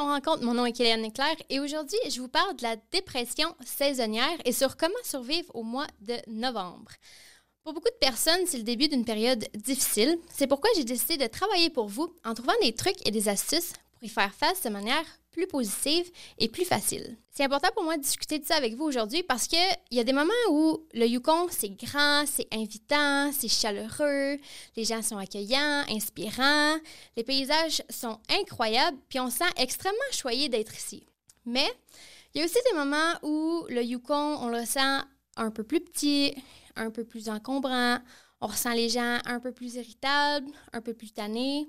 Rencontre. Mon nom est Kéliane Leclerc et aujourd'hui, je vous parle de la dépression saisonnière et sur comment survivre au mois de novembre. Pour beaucoup de personnes, c'est le début d'une période difficile. C'est pourquoi j'ai décidé de travailler pour vous en trouvant des trucs et des astuces pour y faire face de manière plus positive et plus facile. C'est important pour moi de discuter de ça avec vous aujourd'hui parce qu'il y a des moments où le Yukon, c'est grand, c'est invitant, c'est chaleureux, les gens sont accueillants, inspirants, les paysages sont incroyables, puis on se sent extrêmement choyé d'être ici. Mais il y a aussi des moments où le Yukon, on le sent un peu plus petit, un peu plus encombrant, on ressent les gens un peu plus irritables, un peu plus tannés.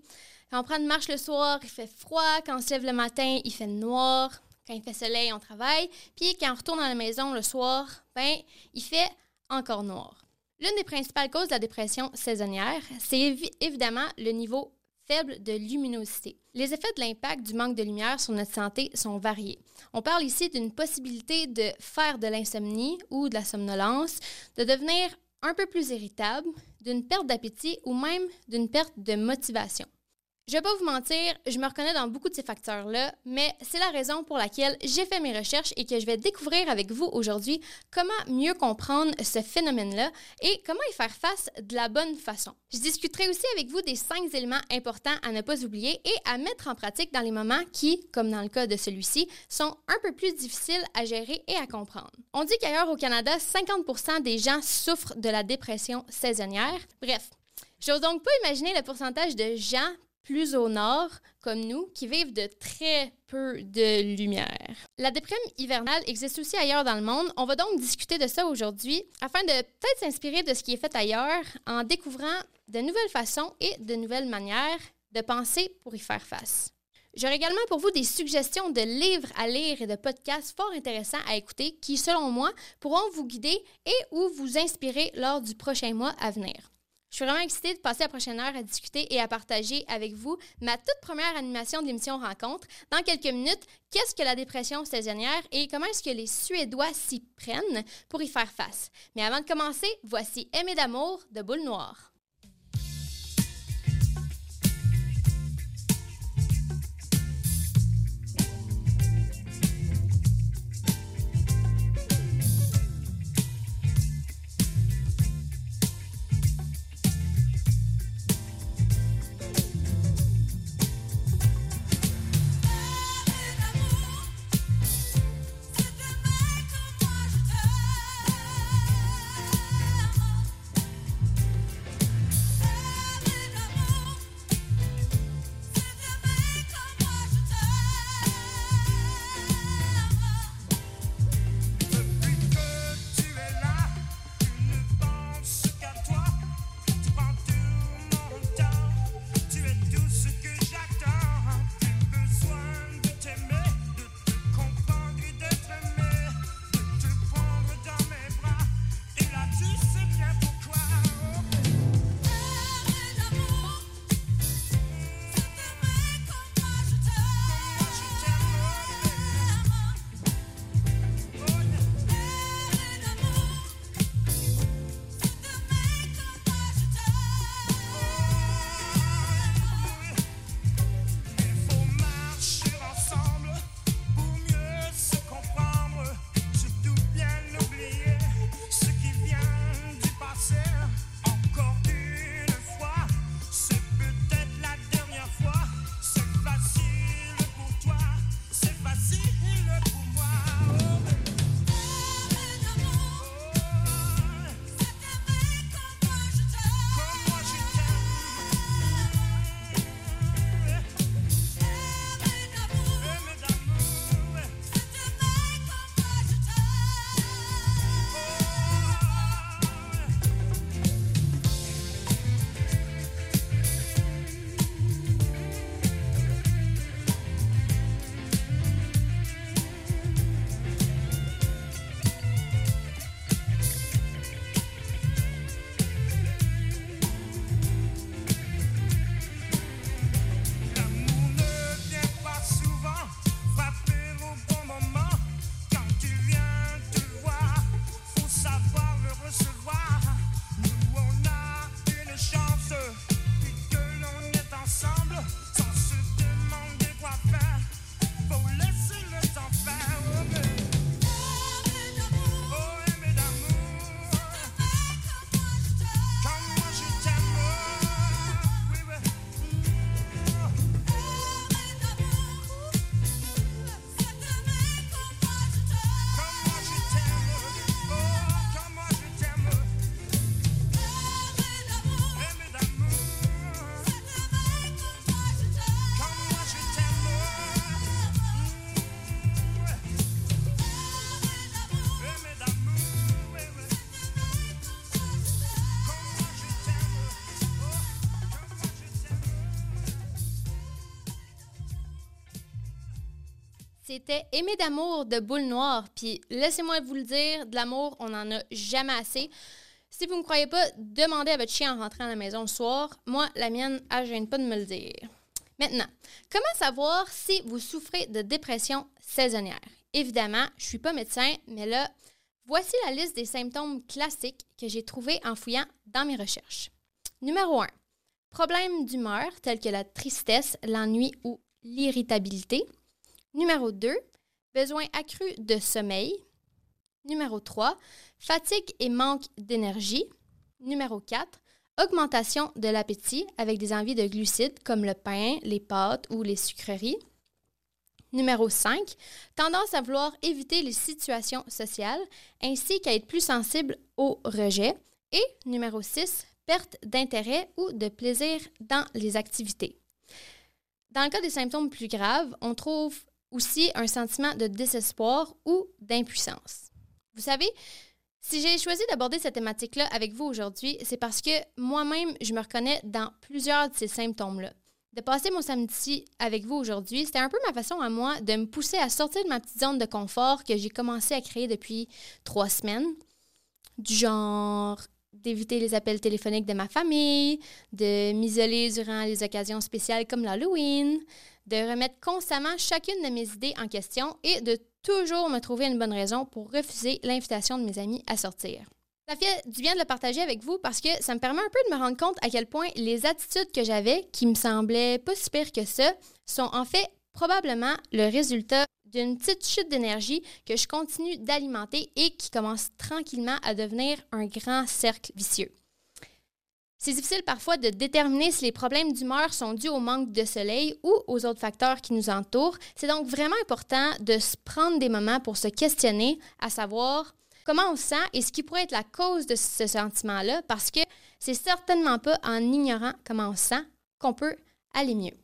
Quand on prend une marche le soir, il fait froid. Quand on se lève le matin, il fait noir. Quand il fait soleil, on travaille. Puis quand on retourne à la maison le soir, ben, il fait encore noir. L'une des principales causes de la dépression saisonnière, c'est évidemment le niveau faible de luminosité. Les effets de l'impact du manque de lumière sur notre santé sont variés. On parle ici d'une possibilité de faire de l'insomnie ou de la somnolence, de devenir un peu plus irritable, d'une perte d'appétit ou même d'une perte de motivation. Je vais pas vous mentir, je me reconnais dans beaucoup de ces facteurs-là, mais c'est la raison pour laquelle j'ai fait mes recherches et que je vais découvrir avec vous aujourd'hui comment mieux comprendre ce phénomène-là et comment y faire face de la bonne façon. Je discuterai aussi avec vous des cinq éléments importants à ne pas oublier et à mettre en pratique dans les moments qui, comme dans le cas de celui-ci, sont un peu plus difficiles à gérer et à comprendre. On dit qu'ailleurs au Canada, 50% des gens souffrent de la dépression saisonnière. Bref, J'ose donc pas imaginer le pourcentage de gens plus au nord, comme nous, qui vivent de très peu de lumière. La déprime hivernale existe aussi ailleurs dans le monde. On va donc discuter de ça aujourd'hui afin de peut-être s'inspirer de ce qui est fait ailleurs en découvrant de nouvelles façons et de nouvelles manières de penser pour y faire face. J'aurai également pour vous des suggestions de livres à lire et de podcasts fort intéressants à écouter qui, selon moi, pourront vous guider et ou vous inspirer lors du prochain mois à venir. Je suis vraiment excitée de passer la prochaine heure à discuter et à partager avec vous ma toute première animation de l'émission Rencontre. Dans quelques minutes, qu'est-ce que la dépression saisonnière et comment est-ce que les Suédois s'y prennent pour y faire face? Mais avant de commencer, voici Aimé d'amour de Boule Noire. C'était Aimer d'amour de Boule Noire. Puis laissez-moi vous le dire, de l'amour, on n'en a jamais assez. Si vous ne me croyez pas, demandez à votre chien en rentrant à la maison le soir. Moi, la mienne, elle gêne pas de me le dire. Maintenant, comment savoir si vous souffrez de dépression saisonnière? Évidemment, je ne suis pas médecin, mais là, voici la liste des symptômes classiques que j'ai trouvés en fouillant dans mes recherches. Numéro 1. Problèmes d'humeur tels que la tristesse, l'ennui ou l'irritabilité. Numéro 2, besoin accru de sommeil. Numéro 3, fatigue et manque d'énergie. Numéro 4, augmentation de l'appétit avec des envies de glucides comme le pain, les pâtes ou les sucreries. Numéro 5, tendance à vouloir éviter les situations sociales ainsi qu'à être plus sensible au rejet. Et numéro 6, perte d'intérêt ou de plaisir dans les activités. Dans le cas des symptômes plus graves, on trouve aussi un sentiment de désespoir ou d'impuissance. Vous savez, si j'ai choisi d'aborder cette thématique-là avec vous aujourd'hui, c'est parce que moi-même, je me reconnais dans plusieurs de ces symptômes-là. De passer mon samedi avec vous aujourd'hui, c'était un peu ma façon à moi de me pousser à sortir de ma petite zone de confort que j'ai commencé à créer depuis trois semaines. Du genre d'éviter les appels téléphoniques de ma famille, de m'isoler durant les occasions spéciales comme l'Halloween, de remettre constamment chacune de mes idées en question et de toujours me trouver une bonne raison pour refuser l'invitation de mes amis à sortir. Ça fait du bien de le partager avec vous parce que ça me permet un peu de me rendre compte à quel point les attitudes que j'avais, qui me semblaient pas si pires que ça, sont en fait probablement le résultat d'une petite chute d'énergie que je continue d'alimenter et qui commence tranquillement à devenir un grand cercle vicieux. C'est difficile parfois de déterminer si les problèmes d'humeur sont dus au manque de soleil ou aux autres facteurs qui nous entourent. C'est donc vraiment important de se prendre des moments pour se questionner, à savoir comment on se sent et ce qui pourrait être la cause de ce sentiment-là, parce que c'est certainement pas en ignorant comment on se sent qu'on peut aller mieux.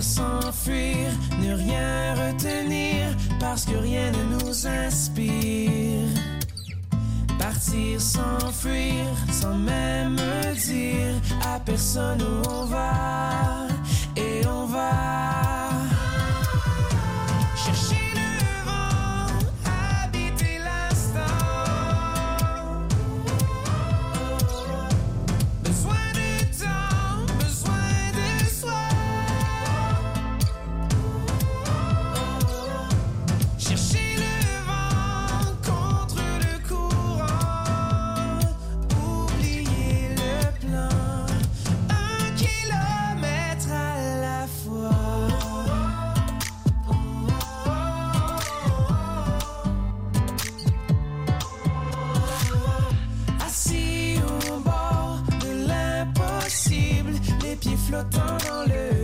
S'enfuir, ne rien retenir, parce que rien ne nous inspire. Partir, s'enfuir, sans même dire à personne où on va, flottant dans le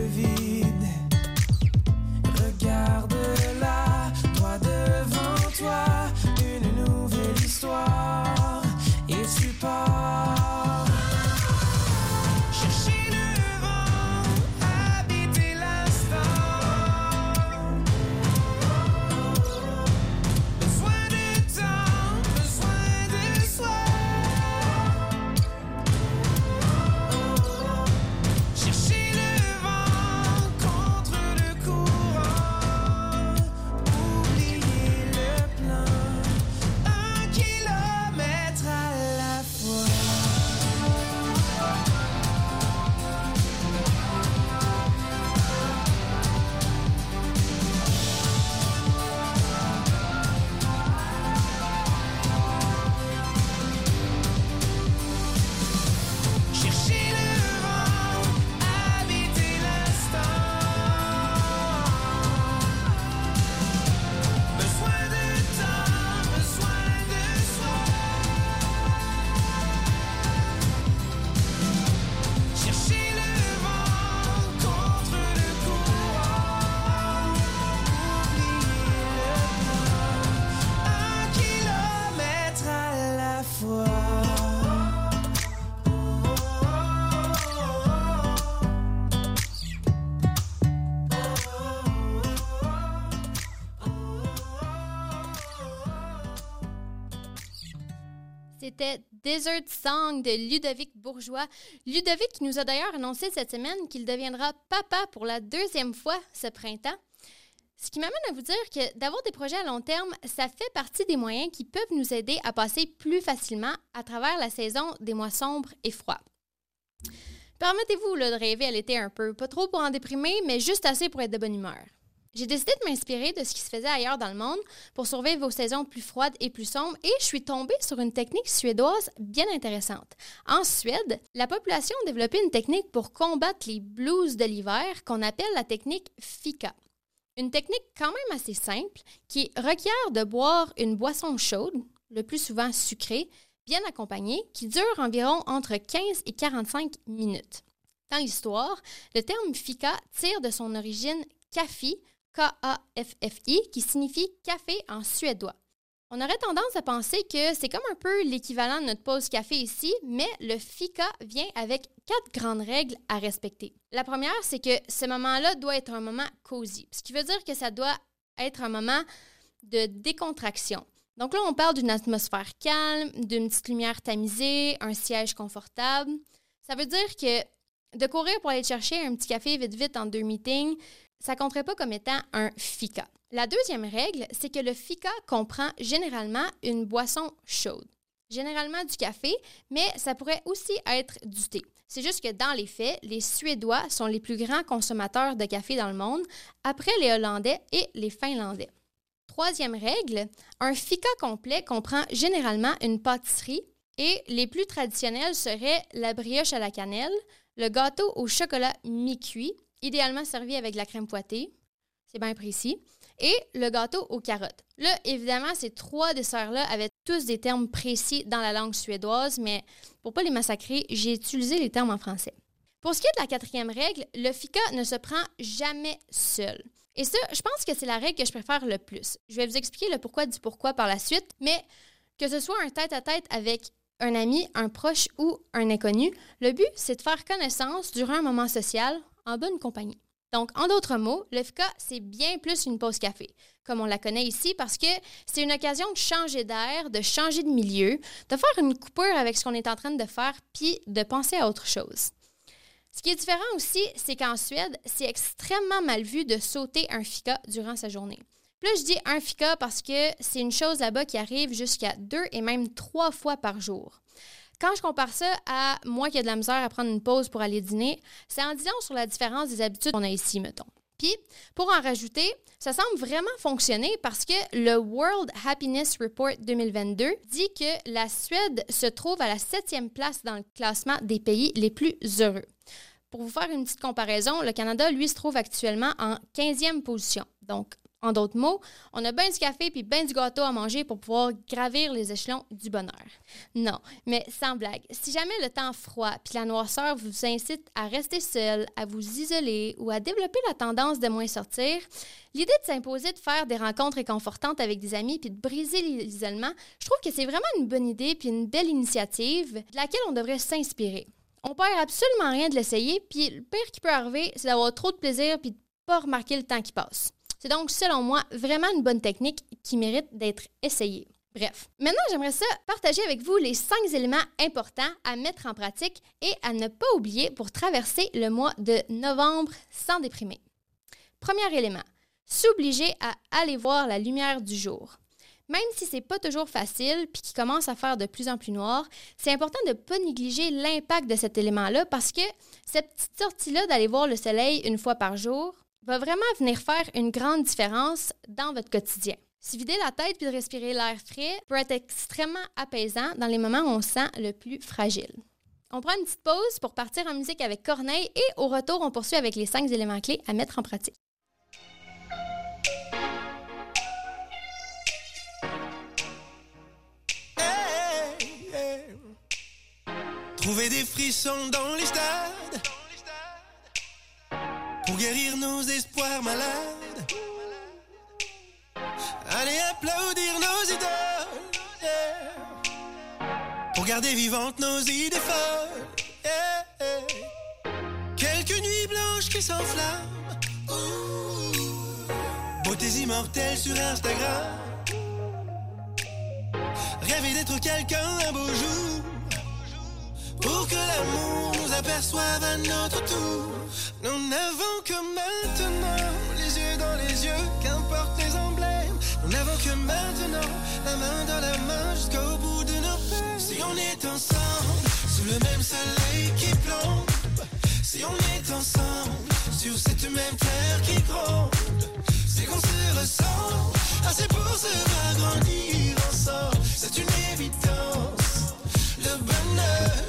Desert Song de Ludovic Bourgeois. Ludovic nous a d'ailleurs annoncé cette semaine qu'il deviendra papa pour la deuxième fois ce printemps. Ce qui m'amène à vous dire que d'avoir des projets à long terme, ça fait partie des moyens qui peuvent nous aider à passer plus facilement à travers la saison des mois sombres et froids. Permettez-vous de rêver à l'été un peu, pas trop pour en déprimer, mais juste assez pour être de bonne humeur. J'ai décidé de m'inspirer de ce qui se faisait ailleurs dans le monde pour survivre vos saisons plus froides et plus sombres et je suis tombée sur une technique suédoise bien intéressante. En Suède, la population a développé une technique pour combattre les blues de l'hiver qu'on appelle la technique FICA. Une technique quand même assez simple qui requiert de boire une boisson chaude, le plus souvent sucrée, bien accompagnée, qui dure environ entre 15 et 45 minutes. Dans l'histoire, le terme fika tire de son origine kaffi, K-A-F-F-I, qui signifie café en suédois. On aurait tendance à penser que c'est comme un peu l'équivalent de notre pause café ici, mais le fika vient avec quatre grandes règles à respecter. La première, c'est que ce moment-là doit être un moment cosy, ce qui veut dire que ça doit être un moment de décontraction. Donc là, on parle d'une atmosphère calme, d'une petite lumière tamisée, un siège confortable. Ça veut dire que de courir pour aller chercher un petit café vite vite en deux meetings, ça compterait pas comme étant un fika. La deuxième règle, c'est que le fika comprend généralement une boisson chaude. Généralement du café, mais ça pourrait aussi être du thé. C'est juste que dans les faits, les Suédois sont les plus grands consommateurs de café dans le monde, après les Hollandais et les Finlandais. Troisième règle, un fika complet comprend généralement une pâtisserie et les plus traditionnels seraient la brioche à la cannelle, le gâteau au chocolat mi-cuit, idéalement servi avec la crème fouettée, c'est bien précis, et le gâteau aux carottes. Là, évidemment, ces trois desserts-là avaient tous des termes précis dans la langue suédoise, mais pour pas les massacrer, j'ai utilisé les termes en français. Pour ce qui est de la quatrième règle, le fika ne se prend jamais seul. Et ça, je pense que c'est la règle que je préfère le plus. Je vais vous expliquer le pourquoi du pourquoi par la suite, mais que ce soit un tête-à-tête avec un ami, un proche ou un inconnu, le but, c'est de faire connaissance durant un moment social en bonne compagnie. Donc, en d'autres mots, le FK, c'est bien plus une pause café, comme on la connaît ici, parce que c'est une occasion de changer d'air, de changer de milieu, de faire une coupure avec ce qu'on est en train de faire, puis de penser à autre chose. Ce qui est différent aussi, c'est qu'en Suède, c'est extrêmement mal vu de sauter un fika durant sa journée. Là, je dis un fika parce que c'est une chose là-bas qui arrive jusqu'à deux et même trois fois par jour. Quand je compare ça à moi qui ai de la misère à prendre une pause pour aller dîner, c'est en disant sur la différence des habitudes qu'on a ici, mettons. Puis, pour en rajouter, ça semble vraiment fonctionner parce que le World Happiness Report 2022 dit que la Suède se trouve à la septième place dans le classement des pays les plus heureux. Pour vous faire une petite comparaison, le Canada, lui, se trouve actuellement en 15e position. Donc, en d'autres mots, on a bien du café puis bien du gâteau à manger pour pouvoir gravir les échelons du bonheur. Non, mais sans blague, si jamais le temps froid puis la noirceur vous incite à rester seul, à vous isoler ou à développer la tendance de moins sortir, l'idée de s'imposer de faire des rencontres réconfortantes avec des amis puis de briser l'isolement, je trouve que c'est vraiment une bonne idée puis une belle initiative de laquelle on devrait s'inspirer. On perd absolument rien de l'essayer, puis le pire qui peut arriver, c'est d'avoir trop de plaisir puis de pas remarquer le temps qui passe. C'est donc, selon moi, vraiment une bonne technique qui mérite d'être essayée. Bref, maintenant j'aimerais ça partager avec vous les cinq éléments importants à mettre en pratique et à ne pas oublier pour traverser le mois de novembre sans déprimer. Premier élément, s'obliger à aller voir la lumière du jour. Même si c'est pas toujours facile puis qu'il commence à faire de plus en plus noir, c'est important de ne pas négliger l'impact de cet élément-là parce que cette petite sortie-là d'aller voir le soleil une fois par jour va vraiment venir faire une grande différence dans votre quotidien. Si vider la tête puis de respirer l'air frais peut être extrêmement apaisant dans les moments où on se sent le plus fragile. On prend une petite pause pour partir en musique avec Corneille et au retour, on poursuit avec les cinq éléments clés à mettre en pratique. Trouver des frissons dans les stades pour guérir nos espoirs malades. Allez applaudir nos idoles pour garder vivantes nos idées folles. Quelques nuits blanches qui s'enflamment, beautés immortelles sur Instagram. Rêver d'être quelqu'un un beau jour. Pour que l'amour nous aperçoive à notre tour. Nous n'avons que maintenant les yeux dans les yeux, qu'importe les emblèmes. Nous n'avons que maintenant la main dans la main jusqu'au bout de nos peines. Si on est ensemble, sous le même soleil qui plombe. Si on est ensemble, sur cette même terre qui gronde. C'est qu'on se ressent, assez pour se agrandir ensemble. C'est une évidence. Le bonheur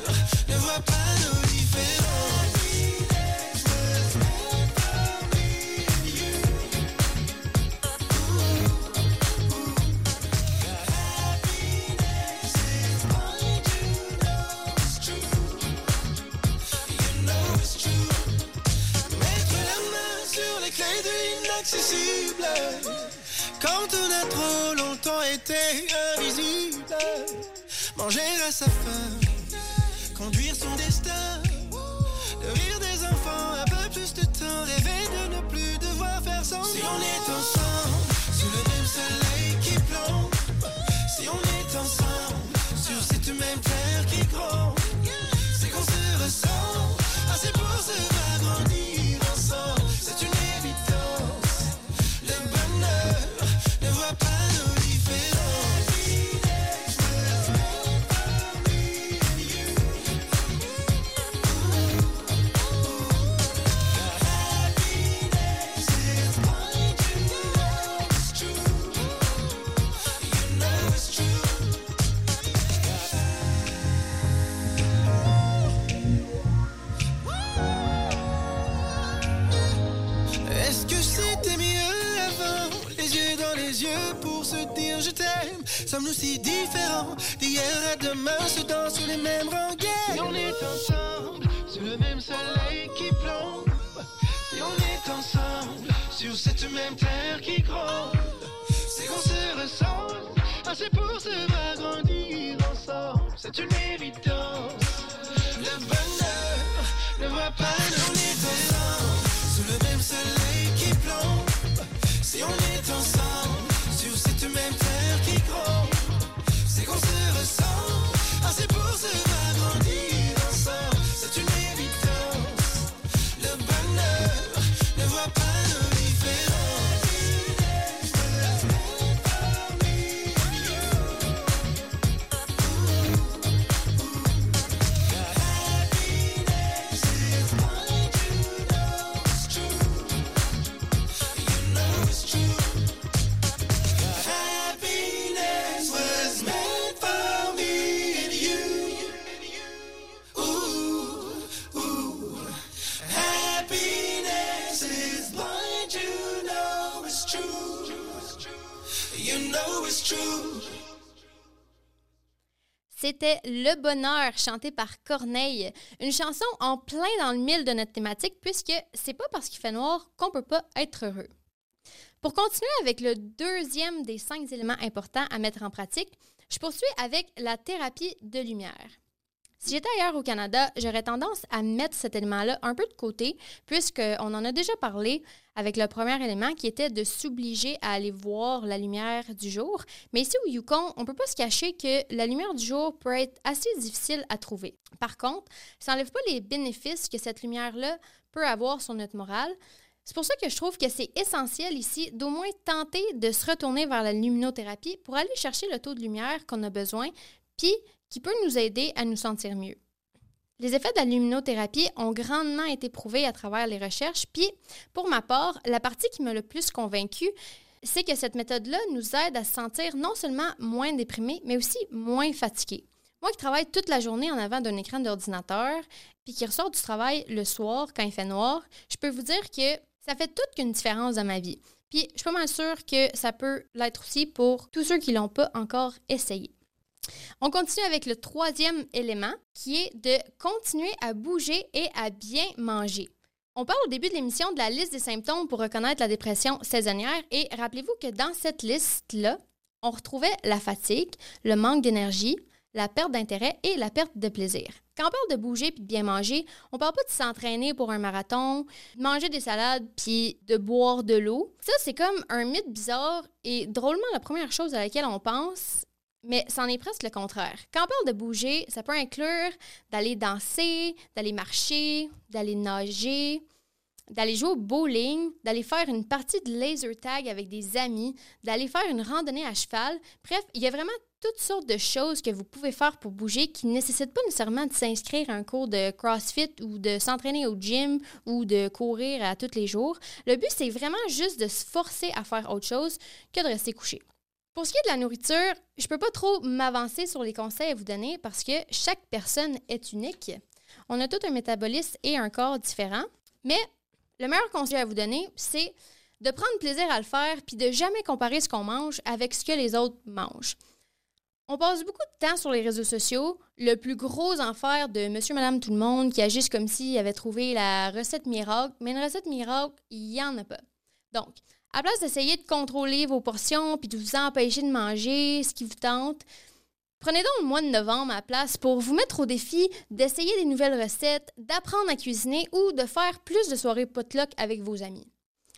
Quand on a trop longtemps été invisible. Manger à sa faim, conduire son destin. Le rire des enfants, un peu plus de temps. Rêver de ne plus devoir faire semblant. Si on est ensemble, sous le même soleil qui plombe. Si on est ensemble, sur cette même terre qui gronde. Sommes-nous si différents D'hier à demain se dansent sur les mêmes rengaines. Si on est ensemble Sous le même soleil qui plombe. Si on est ensemble Sur cette même terre qui gronde. C'est qu'on se ressemble Assez pour se agrandir ensemble. C'est une évidence C'était Le Bonheur, chanté par Corneille. Une chanson en plein dans le mille de notre thématique, puisque c'est pas parce qu'il fait noir qu'on peut pas être heureux. Pour continuer avec le deuxième des cinq éléments importants à mettre en pratique, je poursuis avec la thérapie de lumière. Si j'étais ailleurs au Canada, j'aurais tendance à mettre cet élément-là un peu de côté, puisqu'on en a déjà parlé avec le premier élément qui était de s'obliger à aller voir la lumière du jour. Mais ici au Yukon, on ne peut pas se cacher que la lumière du jour peut être assez difficile à trouver. Par contre, ça n'enlève pas les bénéfices que cette lumière-là peut avoir sur notre morale. C'est pour ça que je trouve que c'est essentiel ici d'au moins tenter de se retourner vers la luminothérapie pour aller chercher le taux de lumière qu'on a besoin, puis qui peut nous aider à nous sentir mieux. Les effets de la luminothérapie ont grandement été prouvés à travers les recherches, puis pour ma part, la partie qui m'a le plus convaincue, c'est que cette méthode-là nous aide à se sentir non seulement moins déprimé, mais aussi moins fatigué. Moi qui travaille toute la journée en avant d'un écran d'ordinateur, puis qui ressort du travail le soir quand il fait noir, je peux vous dire que ça fait toute qu'une différence dans ma vie. Puis je suis pas mal sûre que ça peut l'être aussi pour tous ceux qui l'ont pas encore essayé. On continue avec le troisième élément qui est de continuer à bouger et à bien manger. On parle au début de l'émission de la liste des symptômes pour reconnaître la dépression saisonnière et rappelez-vous que dans cette liste-là, on retrouvait la fatigue, le manque d'énergie, la perte d'intérêt et la perte de plaisir. Quand on parle de bouger puis de bien manger, on parle pas de s'entraîner pour un marathon, de manger des salades puis de boire de l'eau. Ça, c'est comme un mythe bizarre et drôlement la première chose à laquelle on pense, mais c'en est presque le contraire. Quand on parle de bouger, ça peut inclure d'aller danser, d'aller marcher, d'aller nager, d'aller jouer au bowling, d'aller faire une partie de laser tag avec des amis, d'aller faire une randonnée à cheval. Bref, il y a vraiment toutes sortes de choses que vous pouvez faire pour bouger qui ne nécessitent pas nécessairement de s'inscrire à un cours de CrossFit ou de s'entraîner au gym ou de courir à tous les jours. Le but, c'est vraiment juste de se forcer à faire autre chose que de rester couché. Pour ce qui est de la nourriture, je ne peux pas trop m'avancer sur les conseils à vous donner parce que chaque personne est unique. On a tout un métabolisme et un corps différents, mais le meilleur conseil à vous donner, c'est de prendre plaisir à le faire puis de jamais comparer ce qu'on mange avec ce que les autres mangent. On passe beaucoup de temps sur les réseaux sociaux. Le plus gros enfer de monsieur, madame, tout le monde qui agissent comme s'ils avaient trouvé la recette miracle. Mais une recette miracle, il n'y en a pas. Donc, à place d'essayer de contrôler vos portions puis de vous empêcher de manger ce qui vous tente, prenez donc le mois de novembre à place pour vous mettre au défi d'essayer des nouvelles recettes, d'apprendre à cuisiner ou de faire plus de soirées potluck avec vos amis.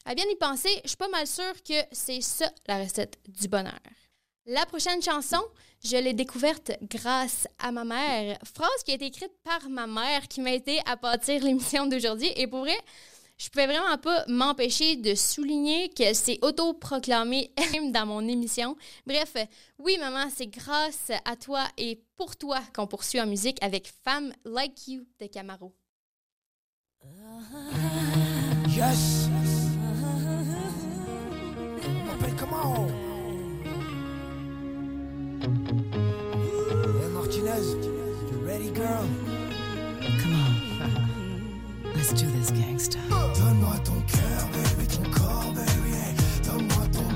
À bien y penser, je suis pas mal sûre que c'est ça la recette du bonheur. La prochaine chanson, je l'ai découverte grâce à ma mère. Phrase qui a été écrite par ma mère qui m'a aidé à bâtir l'émission d'aujourd'hui. Et pour vrai, je pouvais vraiment pas m'empêcher de souligner que c'est autoproclamé même dans mon émission. Bref, oui, maman, c'est grâce à toi et pour toi qu'on poursuit en musique avec Femme Like You de Camaro. Yes. you ready, girl? Let's do this, gangsta. Donne-moi ton cœur, baby, ton corps, baby. Donne-moi ton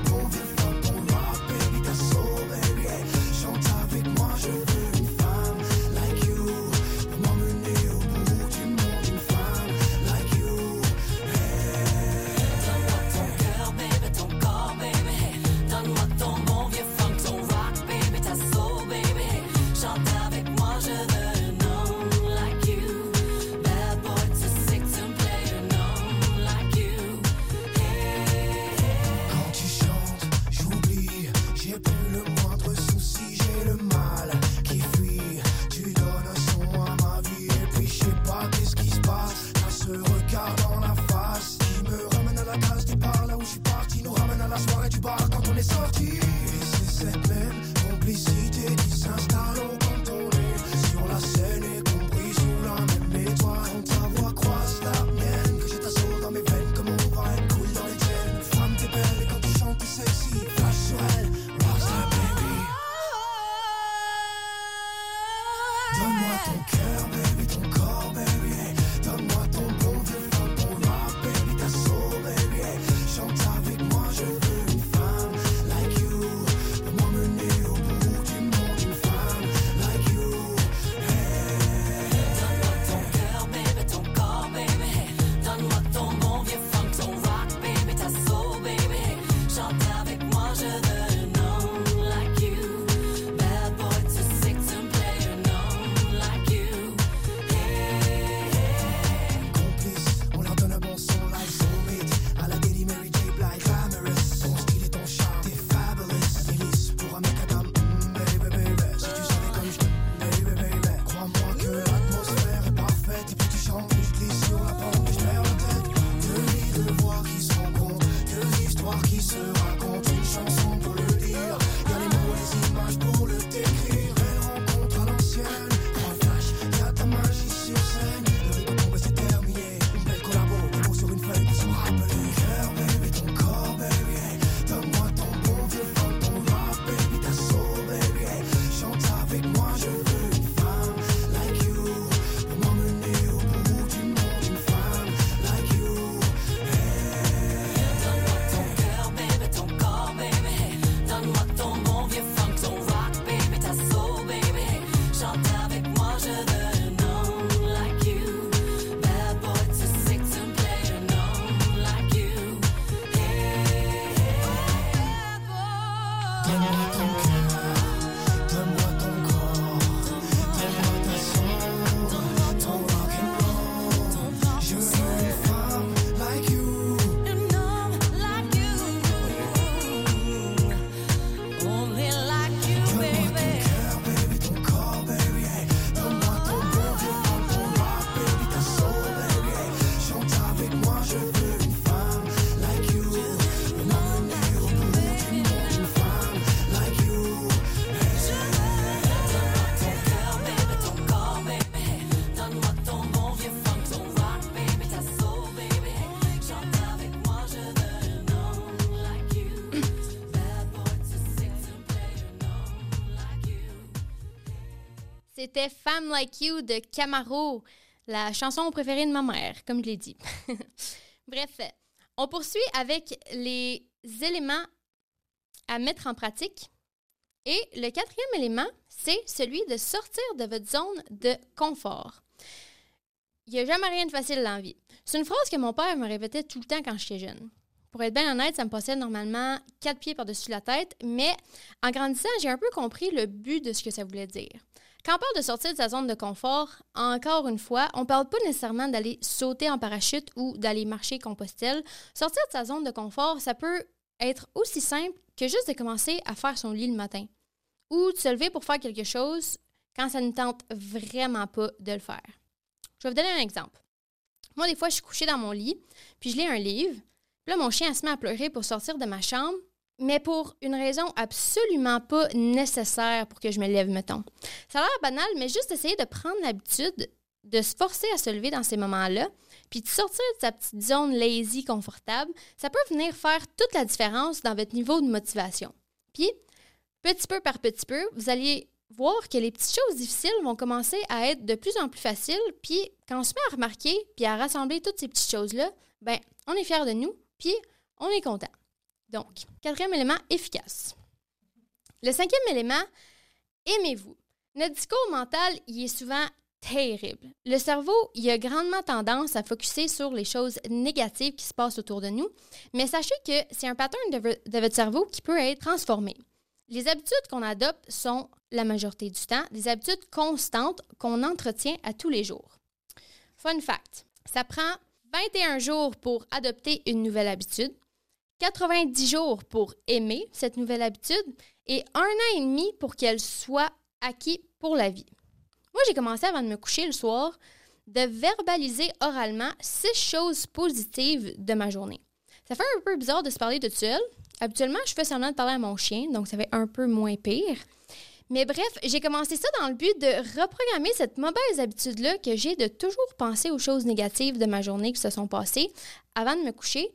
C'était Femme Like You de Camaro, la chanson préférée de ma mère, comme je l'ai dit. Bref, on poursuit avec les éléments à mettre en pratique. Et le quatrième élément, c'est celui de sortir de votre zone de confort. Il n'y a jamais rien de facile dans la vie. C'est une phrase que mon père me répétait tout le temps quand j'étais jeune. Pour être bien honnête, ça me passait normalement quatre pieds par-dessus la tête, mais en grandissant, j'ai un peu compris le but de ce que ça voulait dire. Quand on parle de sortir de sa zone de confort, encore une fois, on ne parle pas nécessairement d'aller sauter en parachute ou d'aller marcher compostelle. Sortir de sa zone de confort, ça peut être aussi simple que juste de commencer à faire son lit le matin ou de se lever pour faire quelque chose quand ça ne tente vraiment pas de le faire. Je vais vous donner un exemple. Moi, des fois, je suis couchée dans mon lit, puis je lis un livre. Puis là, mon chien se met à pleurer pour sortir de ma chambre, mais pour une raison absolument pas nécessaire pour que je me lève, mettons. Ça a l'air banal, mais juste essayer de prendre l'habitude de se forcer à se lever dans ces moments-là, puis de sortir de sa petite zone lazy, confortable, ça peut venir faire toute la différence dans votre niveau de motivation. Puis, petit peu par petit peu, vous allez voir que les petites choses difficiles vont commencer à être de plus en plus faciles, puis quand on se met à remarquer, puis à rassembler toutes ces petites choses-là, ben on est fiers de nous, puis on est content. Donc, quatrième élément, efficace. Le cinquième élément, aimez-vous. Notre discours mental, il est souvent terrible. Le cerveau, il a grandement tendance à focuser sur les choses négatives qui se passent autour de nous, mais sachez que c'est un pattern de, de votre cerveau qui peut être transformé. Les habitudes qu'on adopte sont, la majorité du temps, des habitudes constantes qu'on entretient à tous les jours. Fun fact, ça prend 21 jours pour adopter une nouvelle habitude, 90 jours pour aimer cette nouvelle habitude et un an et demi pour qu'elle soit acquise pour la vie. Moi, j'ai commencé avant de me coucher le soir de verbaliser oralement six choses positives de ma journée. Ça fait un peu bizarre de se parler de seul. Habituellement, je fais semblant de parler à mon chien, donc ça fait un peu moins pire. Mais bref, j'ai commencé ça dans le but de reprogrammer cette mauvaise habitude-là que j'ai de toujours penser aux choses négatives de ma journée qui se sont passées avant de me coucher,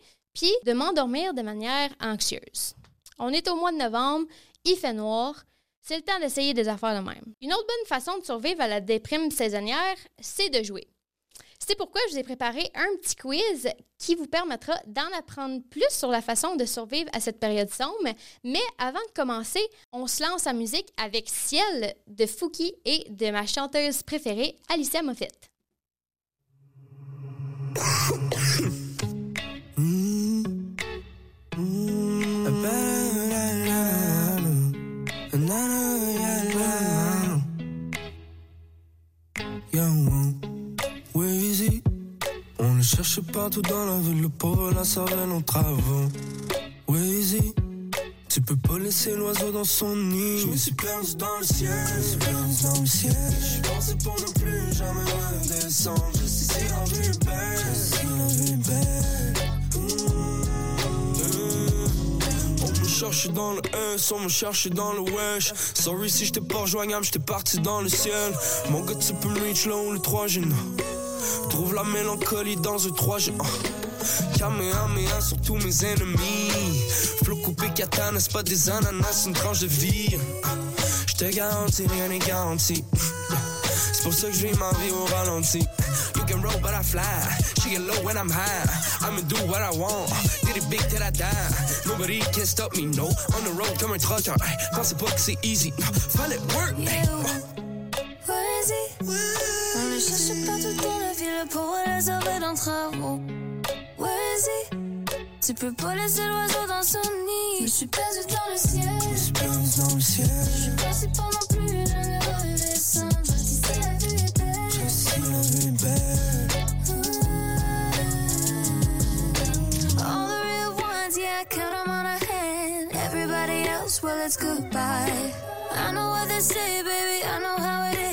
de m'endormir de manière anxieuse. On est au mois de novembre, il fait noir, c'est le temps d'essayer des affaires de même. Une autre bonne façon de survivre à la déprime saisonnière, c'est de jouer. C'est pourquoi je vous ai préparé un petit quiz qui vous permettra d'en apprendre plus sur la façon de survivre à cette période sombre. Mais avant de commencer, on se lance en musique avec Ciel de Fouki et de ma chanteuse préférée, Alicia Moffett. On le cherche partout dans la ville, le pauvre la savane en travaux. Weezy, tu peux pas laisser l'oiseau dans son nid. Je me suis perdu dans le ciel, je me suis perdu dans le ciel. Je pensais pour ne plus jamais redescendre. Je sais si la vie belle, je sais si la vie belle. Cherche dans le S, on me cherche dans le wesh. Sorry si j'étais pas rejoignable, j'étais parti dans le ciel. Mon gars, tu peux me reach là où le 3 G. Trouve la mélancolie dans un 3 G. Kamehameha sur tous mes ennemis. Flow coupé katana, c'est pas des ananas, une tranche de vie. J'te garantis, rien n'est garanti. C'est pour ça que je vis ma vie au ralenti. Can roll, but I fly. She get low when I'm high. I'ma do what I want. Did it big till I die? Nobody can stop me, no. On the road comme un. Hey, pensez pas que c'est easy. Fallait work. Poésie, on le cherche partout dans la ville pour les arrêts d'un travaux. Poésie, tu peux pas laisser l'oiseau dans son nid. Je suis perdu dans le ciel. Je suis perdu dans le ciel. Je suis passé pendant plus est belle. All the real ones, yeah, I count 'em on a hand. Everybody else, well, it's goodbye. I know what they say, baby, I know how it is.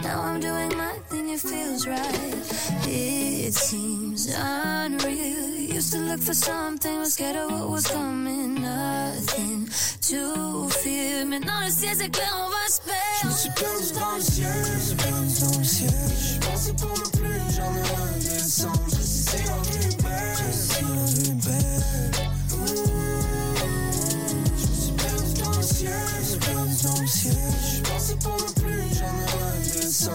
Now I'm doing my thing, it feels right. It seems unreal. used to look for something, was scared of what was coming. Nothing to fear. Maintenant le ciel c'est clair, on va se Je me perdre. suis perdu dans le ciel, je suis perdu dans le ciel. Je pensais pour ne plus jamais redescendre. Je vie est belle, je vie est belle. Je suis perdu dans le ciel, je suis perdu dans le ciel. C'était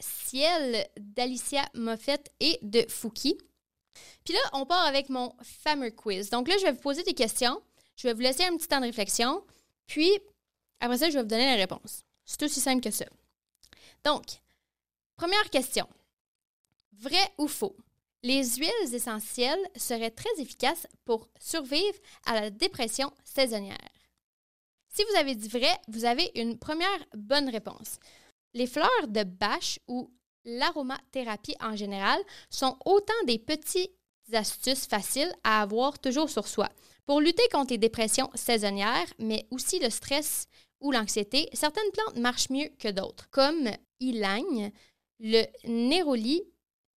Ciel d'Alicia Moffett et de Fouki. Puis là, on part avec mon fameux quiz. Donc là, je vais vous poser des questions. Je vais vous laisser un petit temps de réflexion. Puis, après ça, je vais vous donner la réponse. C'est aussi simple que ça. Donc, première question. Vrai ou faux? Les huiles essentielles seraient très efficaces pour survivre à la dépression saisonnière. Si vous avez dit vrai, vous avez une première bonne réponse. Les fleurs de bâche ou l'aromathérapie en général sont autant des petites astuces faciles à avoir toujours sur soi. Pour lutter contre les dépressions saisonnières, mais aussi le stress ou l'anxiété, certaines plantes marchent mieux que d'autres, comme ylang, le néroli,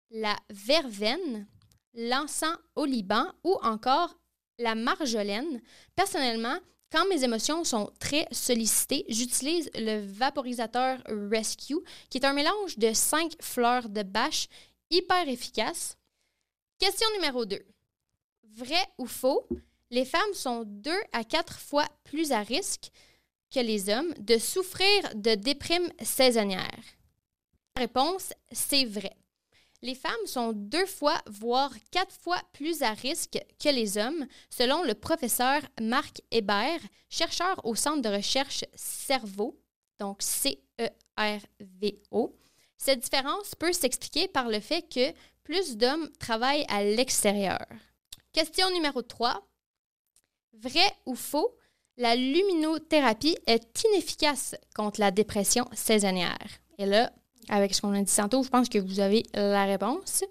la verveine, l'encens au Liban ou encore la marjolaine. Personnellement, quand mes émotions sont très sollicitées, j'utilise le vaporisateur Rescue, qui est un mélange de cinq fleurs de bâche hyper efficace. Question numéro 2. Vrai ou faux? Les femmes sont deux à quatre fois plus à risque que les hommes de souffrir de déprime saisonnière. La réponse, c'est vrai. Les femmes sont deux fois, voire quatre fois plus à risque que les hommes, selon le professeur Marc Hébert, chercheur au Centre de recherche Cerveau, donc C-E-R-V-O. Cette différence peut s'expliquer par le fait que plus d'hommes travaillent à l'extérieur. Question numéro 3. Vrai ou faux? La luminothérapie est inefficace contre la dépression saisonnière. Et là, avec ce qu'on a dit tantôt, je pense que vous avez la réponse.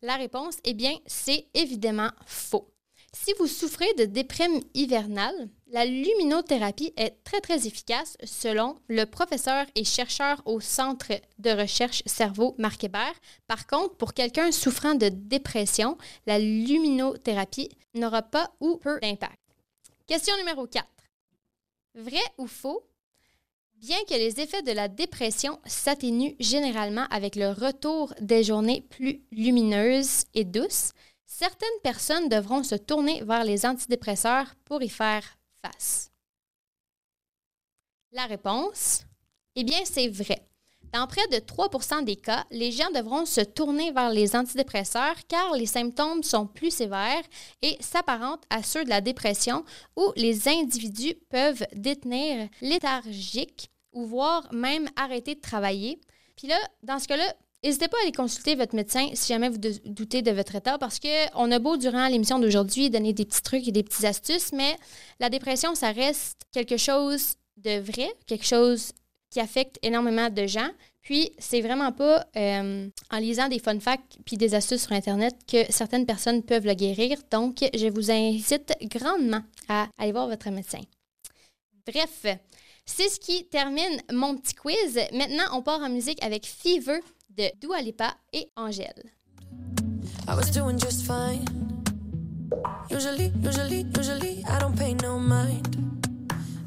La réponse, eh bien, c'est évidemment faux. Si vous souffrez de déprime hivernale, la luminothérapie est très, très efficace selon le professeur et chercheur au Centre de recherche cerveau Marc. Par contre, pour quelqu'un souffrant de dépression, la luminothérapie n'aura pas ou peu d'impact. Question numéro 4. Vrai ou faux? Bien que les effets de la dépression s'atténuent généralement avec le retour des journées plus lumineuses et douces, certaines personnes devront se tourner vers les antidépresseurs pour y faire face. La réponse? Eh bien, c'est vrai. Dans près de 3% des cas, les gens devront se tourner vers les antidépresseurs car les symptômes sont plus sévères et s'apparentent à ceux de la dépression où les individus peuvent détenir léthargiques ou voire même arrêter de travailler. Puis là, dans ce cas-là, n'hésitez pas à aller consulter votre médecin si jamais vous doutez de votre état parce qu'on a beau, durant l'émission d'aujourd'hui, donner des petits trucs et des petites astuces, mais la dépression, ça reste quelque chose de vrai, quelque chose qui affecte énormément de gens. Puis, c'est vraiment pas euh, en lisant des fun facts puis des astuces sur Internet que certaines personnes peuvent le guérir. Donc, je vous incite grandement à aller voir votre médecin. Bref, c'est ce qui termine mon petit quiz. Maintenant, on part en musique avec Fever de Dua Lipa et Angèle.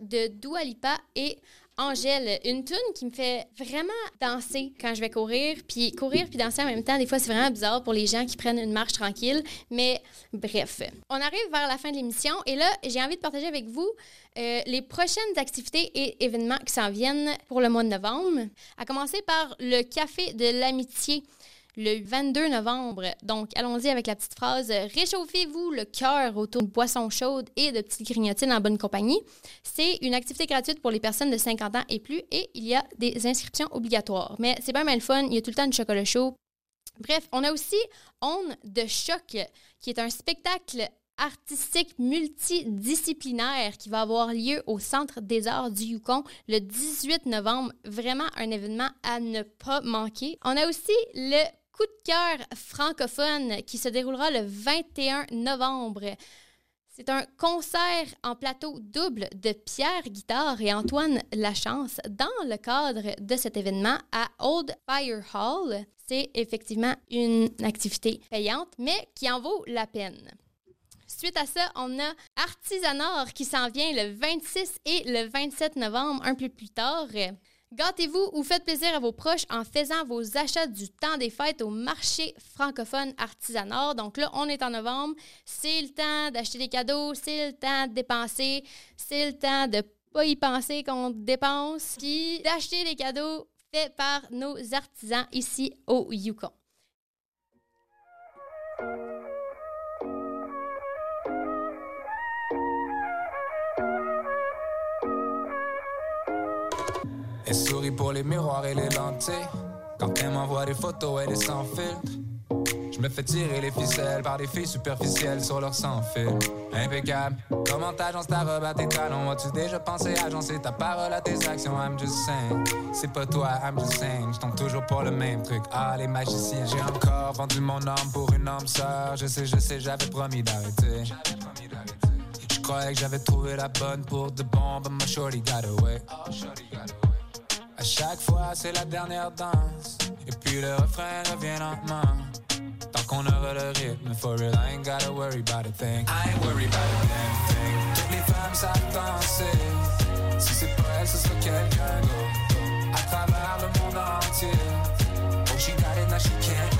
De Dua Lipa et Angèle, une tune qui me fait vraiment danser quand je vais courir. Puis courir puis danser en même temps, des fois, c'est vraiment bizarre pour les gens qui prennent une marche tranquille. Mais bref, on arrive vers la fin de l'émission et là, j'ai envie de partager avec vous euh, les prochaines activités et événements qui s'en viennent pour le mois de novembre. À commencer par le Café de l'Amitié le 22 novembre. Donc, allons-y avec la petite phrase Réchauffez-vous le cœur autour de boissons chaudes et de petites grignotines en bonne compagnie. C'est une activité gratuite pour les personnes de 50 ans et plus et il y a des inscriptions obligatoires. Mais c'est pas mal fun, il y a tout le temps du chocolat chaud. Bref, on a aussi On de choc, qui est un spectacle artistique multidisciplinaire qui va avoir lieu au Centre des arts du Yukon le 18 novembre. Vraiment un événement à ne pas manquer. On a aussi le coup de cœur francophone qui se déroulera le 21 novembre. C'est un concert en plateau double de Pierre Guitare et Antoine Lachance dans le cadre de cet événement à Old Fire Hall. C'est effectivement une activité payante, mais qui en vaut la peine. Suite à ça, on a Artisanor qui s'en vient le 26 et le 27 novembre, un peu plus tard. Gâtez-vous ou faites plaisir à vos proches en faisant vos achats du temps des fêtes au marché francophone Artisanor. Donc là, on est en novembre. C'est le temps d'acheter des cadeaux, c'est le temps de dépenser, c'est le temps de pas y penser qu'on dépense, puis d'acheter des cadeaux faits par nos artisans ici au Yukon. Elle sourit pour les miroirs et les lentilles. Quand elle m'envoie des photos, elle est sans filtre. Je me fais tirer les ficelles par des filles superficielles sur leur sans fil. Impeccable. Comment t'agences ta robe à tes talons? As-tu déjà pensé agencer ta parole à tes actions? I'm just saying. C'est pas toi, I'm just saying. J'tombe toujours pour le même truc. Ah, les magiciens. J'ai encore vendu mon âme pour une âme sœur. Je sais, je sais, j'avais promis d'arrêter. Je croyais que j'avais trouvé la bonne pour de bon, but my shorty got away. À chaque fois, c'est la dernière danse. Et puis le refrain revient lentement. Tant qu'on aura le rythme, for real, I ain't gotta worry about a thing. I ain't worried about a damn thing. Toutes les femmes savent danser. Si c'est pas elle, ce sera quelqu'un d'autre. À travers le monde entier. Oh, she got it, now she can't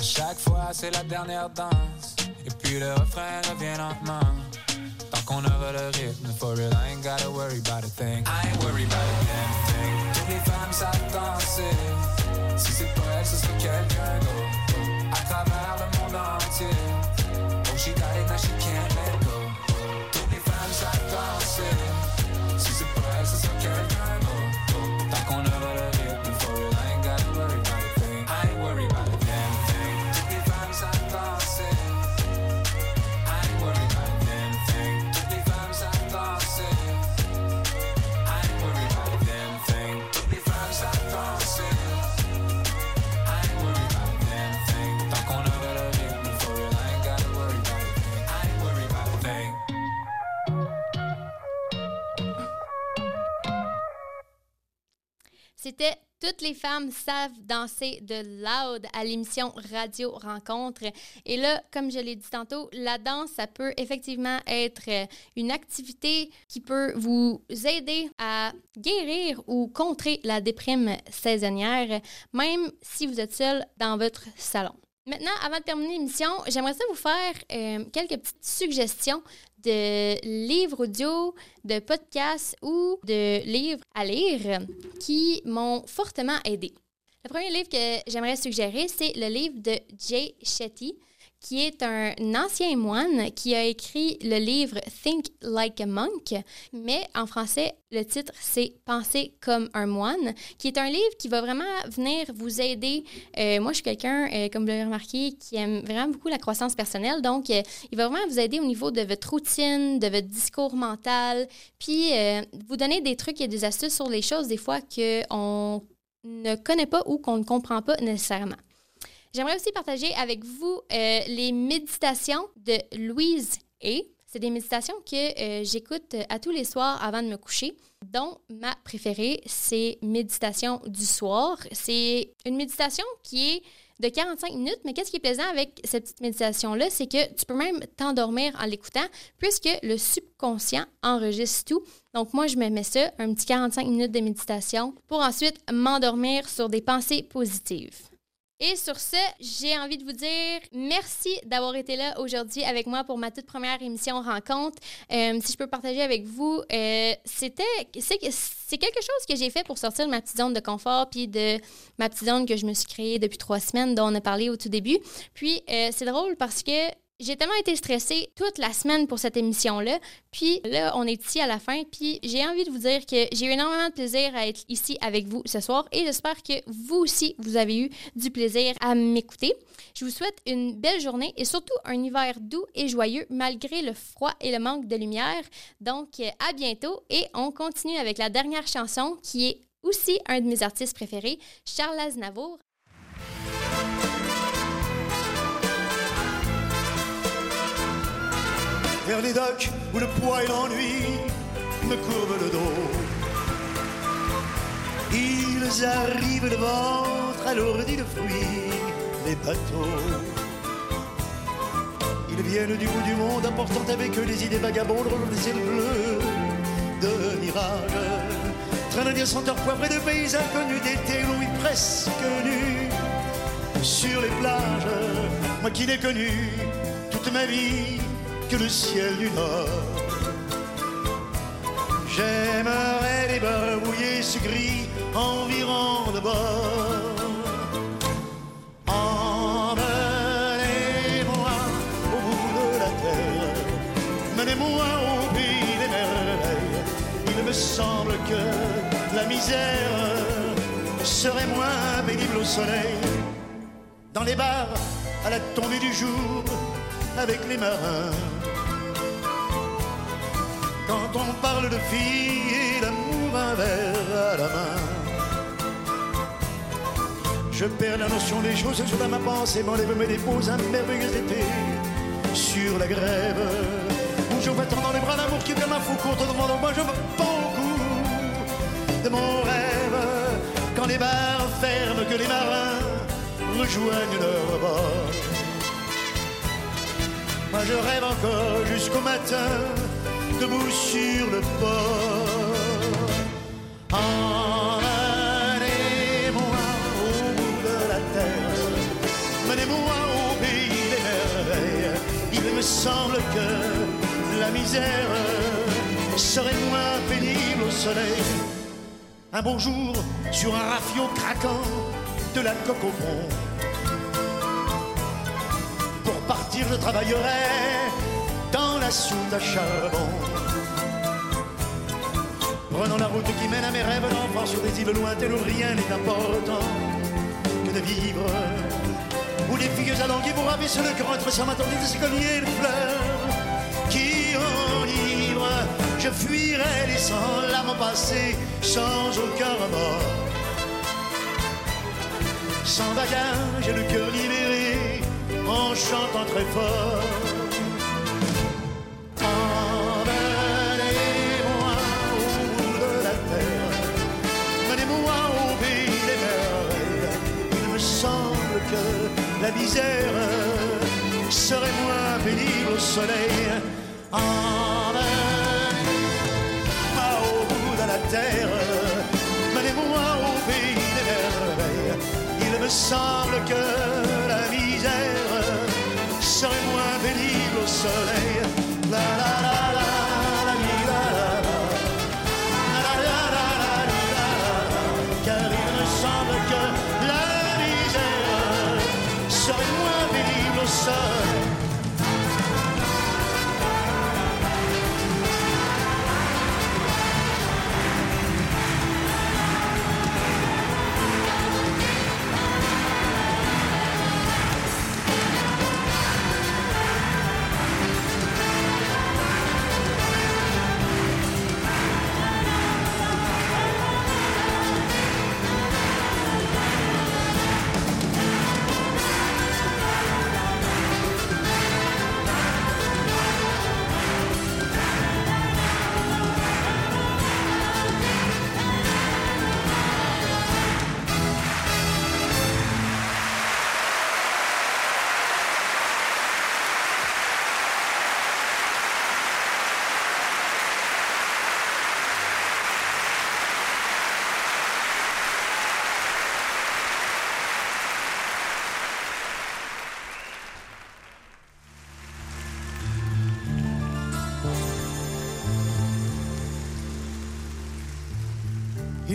À chaque fois, c'est la dernière danse. Et puis le refrain revient lentement. Tant qu'on aura le rythme, for real, I ain't gotta worry about a thing. I ain't worried about a damn thing. Toutes les femmes savent danser. Si c'est pas elle, ce sera quelqu'un d'autre. À travers le monde entier. Oh, she got it, now she can't let go. Toutes les femmes savent danser de loud à l'émission Radio Rencontre. Et là, comme je l'ai dit tantôt, la danse, ça peut effectivement être euh, une activité qui peut vous aider à guérir ou contrer la déprime saisonnière, même si vous êtes seul dans votre salon. Maintenant, avant de terminer l'émission, j'aimerais ça vous faire euh, quelques petites suggestions de livres audio, de podcasts ou de livres à lire qui m'ont fortement aidé. Le premier livre que j'aimerais suggérer, c'est le livre de Jay Shetty, qui est un ancien moine qui a écrit le livre Think Like a Monk, mais en français, le titre c'est Penser comme un moine, qui est un livre qui va vraiment venir vous aider. Euh, moi, je suis quelqu'un, euh, comme vous l'avez remarqué, qui aime vraiment beaucoup la croissance personnelle, donc euh, il va vraiment vous aider au niveau de votre routine, de votre discours mental, puis vous donner des trucs et des astuces sur les choses des fois qu'on ne connaît pas ou qu'on ne comprend pas nécessairement. J'aimerais aussi partager avec vous euh, les méditations de Louise A. C'est des méditations que euh, j'écoute à tous les soirs avant de me coucher, dont ma préférée, c'est Méditation du soir. C'est une méditation qui est de 45 minutes, mais qu'est-ce qui est plaisant avec cette petite méditation-là, c'est que tu peux même t'endormir en l'écoutant, puisque le subconscient enregistre tout. Donc moi, je me mets ça, un petit 45 minutes de méditation, pour ensuite m'endormir sur des pensées positives. Et sur ce, j'ai envie de vous dire merci d'avoir été là aujourd'hui avec moi pour ma toute première émission Rencontre. Euh, si je peux partager avec vous, euh, c'était c'est quelque chose que j'ai fait pour sortir de ma petite zone de confort puis de ma petite zone que je me suis créée depuis trois semaines dont on a parlé au tout début. Puis euh, c'est drôle parce que j'ai tellement été stressée toute la semaine pour cette émission-là. Puis là, on est ici à la fin. Puis j'ai envie de vous dire que j'ai eu énormément de plaisir à être ici avec vous ce soir. Et j'espère que vous aussi, vous avez eu du plaisir à m'écouter. Je vous souhaite une belle journée et surtout un hiver doux et joyeux malgré le froid et le manque de lumière. Donc, à bientôt. Et on continue avec la dernière chanson qui est aussi un de mes artistes préférés, Charles Aznavour. Vers les docks où le poids et l'ennui me courbent le dos. Ils arrivent le ventre alourdi de fruits, les bateaux. Ils viennent du bout du monde apportant avec eux les idées vagabondes dans les ciels bleus de mirage. Traînant des senteurs poivrées de pays inconnus d'été, oui presque nus sur les plages. Moi qui n'ai connu toute ma vie que le ciel du nord. J'aimerais débarbouiller ce gris environ de bord. Emmenez-moi au bout de la terre, menez-moi au pays des merveilles. Il me semble que la misère serait moins pénible au soleil. Dans les bars, à la tombée du jour, avec les marins. Quand on parle de filles et d'amour, un verre à la main. Je perds la notion des choses, je ma pensée, m'enlève mes dépose un merveilleux été sur la grève. Où je vois tant dans les bras d'amour qui comme un fou court devant moi, je veux beaucoup de mon rêve. Quand les bars ferment, que les marins rejoignent leur bord. Moi je rêve encore jusqu'au matin, debout sur le port. Emmenez-moi au bout de la terre, menez-moi au pays des merveilles. Il me semble que la misère serait moins pénible au soleil. Un beau jour, sur un rafio craquant de la coque au pont. Pour partir, je travaillerai la soute à charbon. Prenons la route qui mène à mes rêves d'enfant sur des îles lointaines où rien n'est important que de vivre. Où les filles alanguées vous ravissent le cœur entre sa matin des escaliers de fleurs qui enivrent. Je fuirai laissant l'âme passée sans aucun remords. Sans bagage et le cœur libéré en chantant très fort. Misère serait moins pénible au soleil. Emmenez-moi au bout de la terre, menez-moi au pays des merveilles. Il me semble que la misère serait moins pénible au soleil.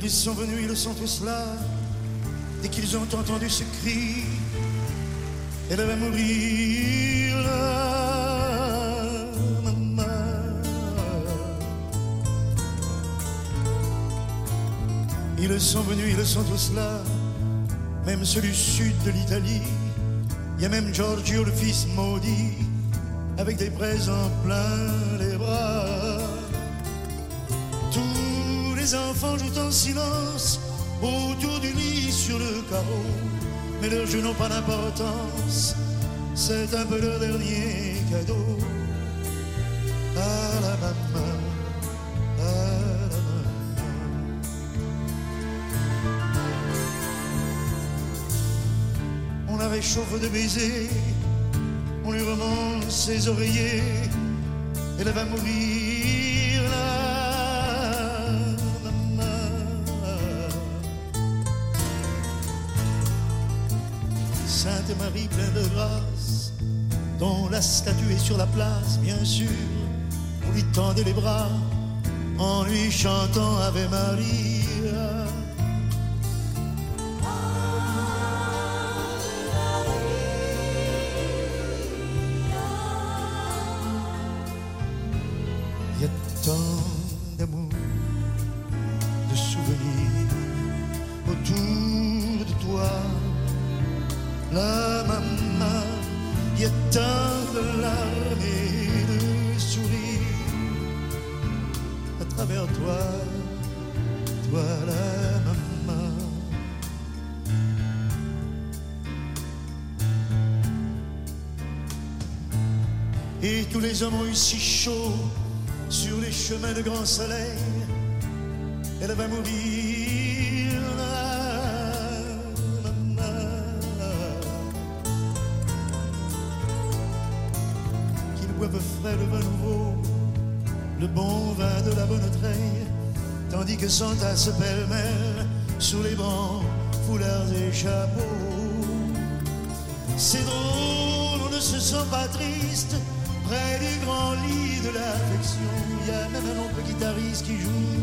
Ils sont venus, ils sont tous là. Dès qu'ils ont entendu ce cri, elle va mourir. Ils sont venus, ils sont tous là, même ceux du sud de l'Italie. Il y a même Giorgio, le fils maudit, avec des présents plein les silence autour du lit sur le carreau, mais leurs jeux n'ont pas d'importance. C'est un peu leur dernier cadeau. À la maman, à la maman. On la réchauffe de baisers, on lui remonte ses oreillers, elle va mourir la statue est sur la place, bien sûr, on lui tendait les bras en lui chantant Ave Maria. Ont eu si chaud sur les chemins de grand soleil. Elle va mourir là, maman. Qu'ils boivent frais le vin nouveau, le bon vin de la bonne treille, tandis que s'entassent pêle-mêle sous les bancs, foulards et chapeaux. C'est drôle, on ne se sent pas triste près grand lit de l'affection. Il y a même un oncle guitariste qui joue,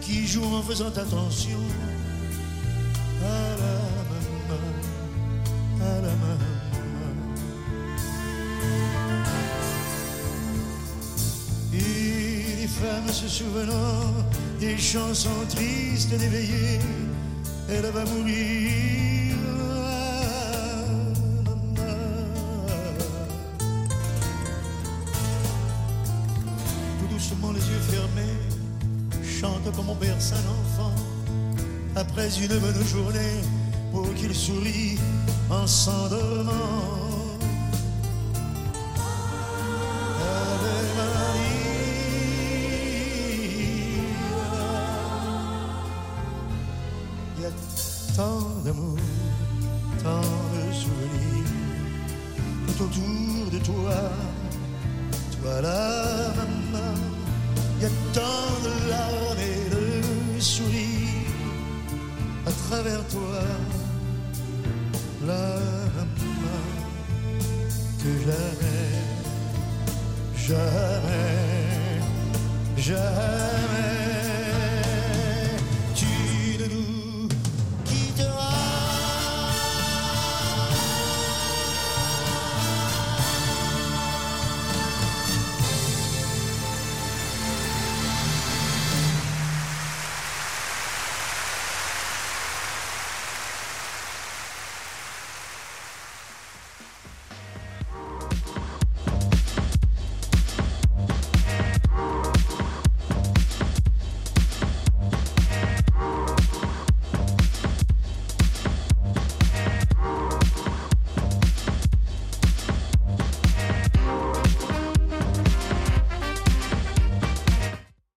qui joue en faisant attention à la maman, à la maman. Et les femmes se souvenant des chansons tristes d'éveillé, elle va mourir. Chante comme on berce un enfant. Après une bonne journée, pour qu'il sourit en s'endormant.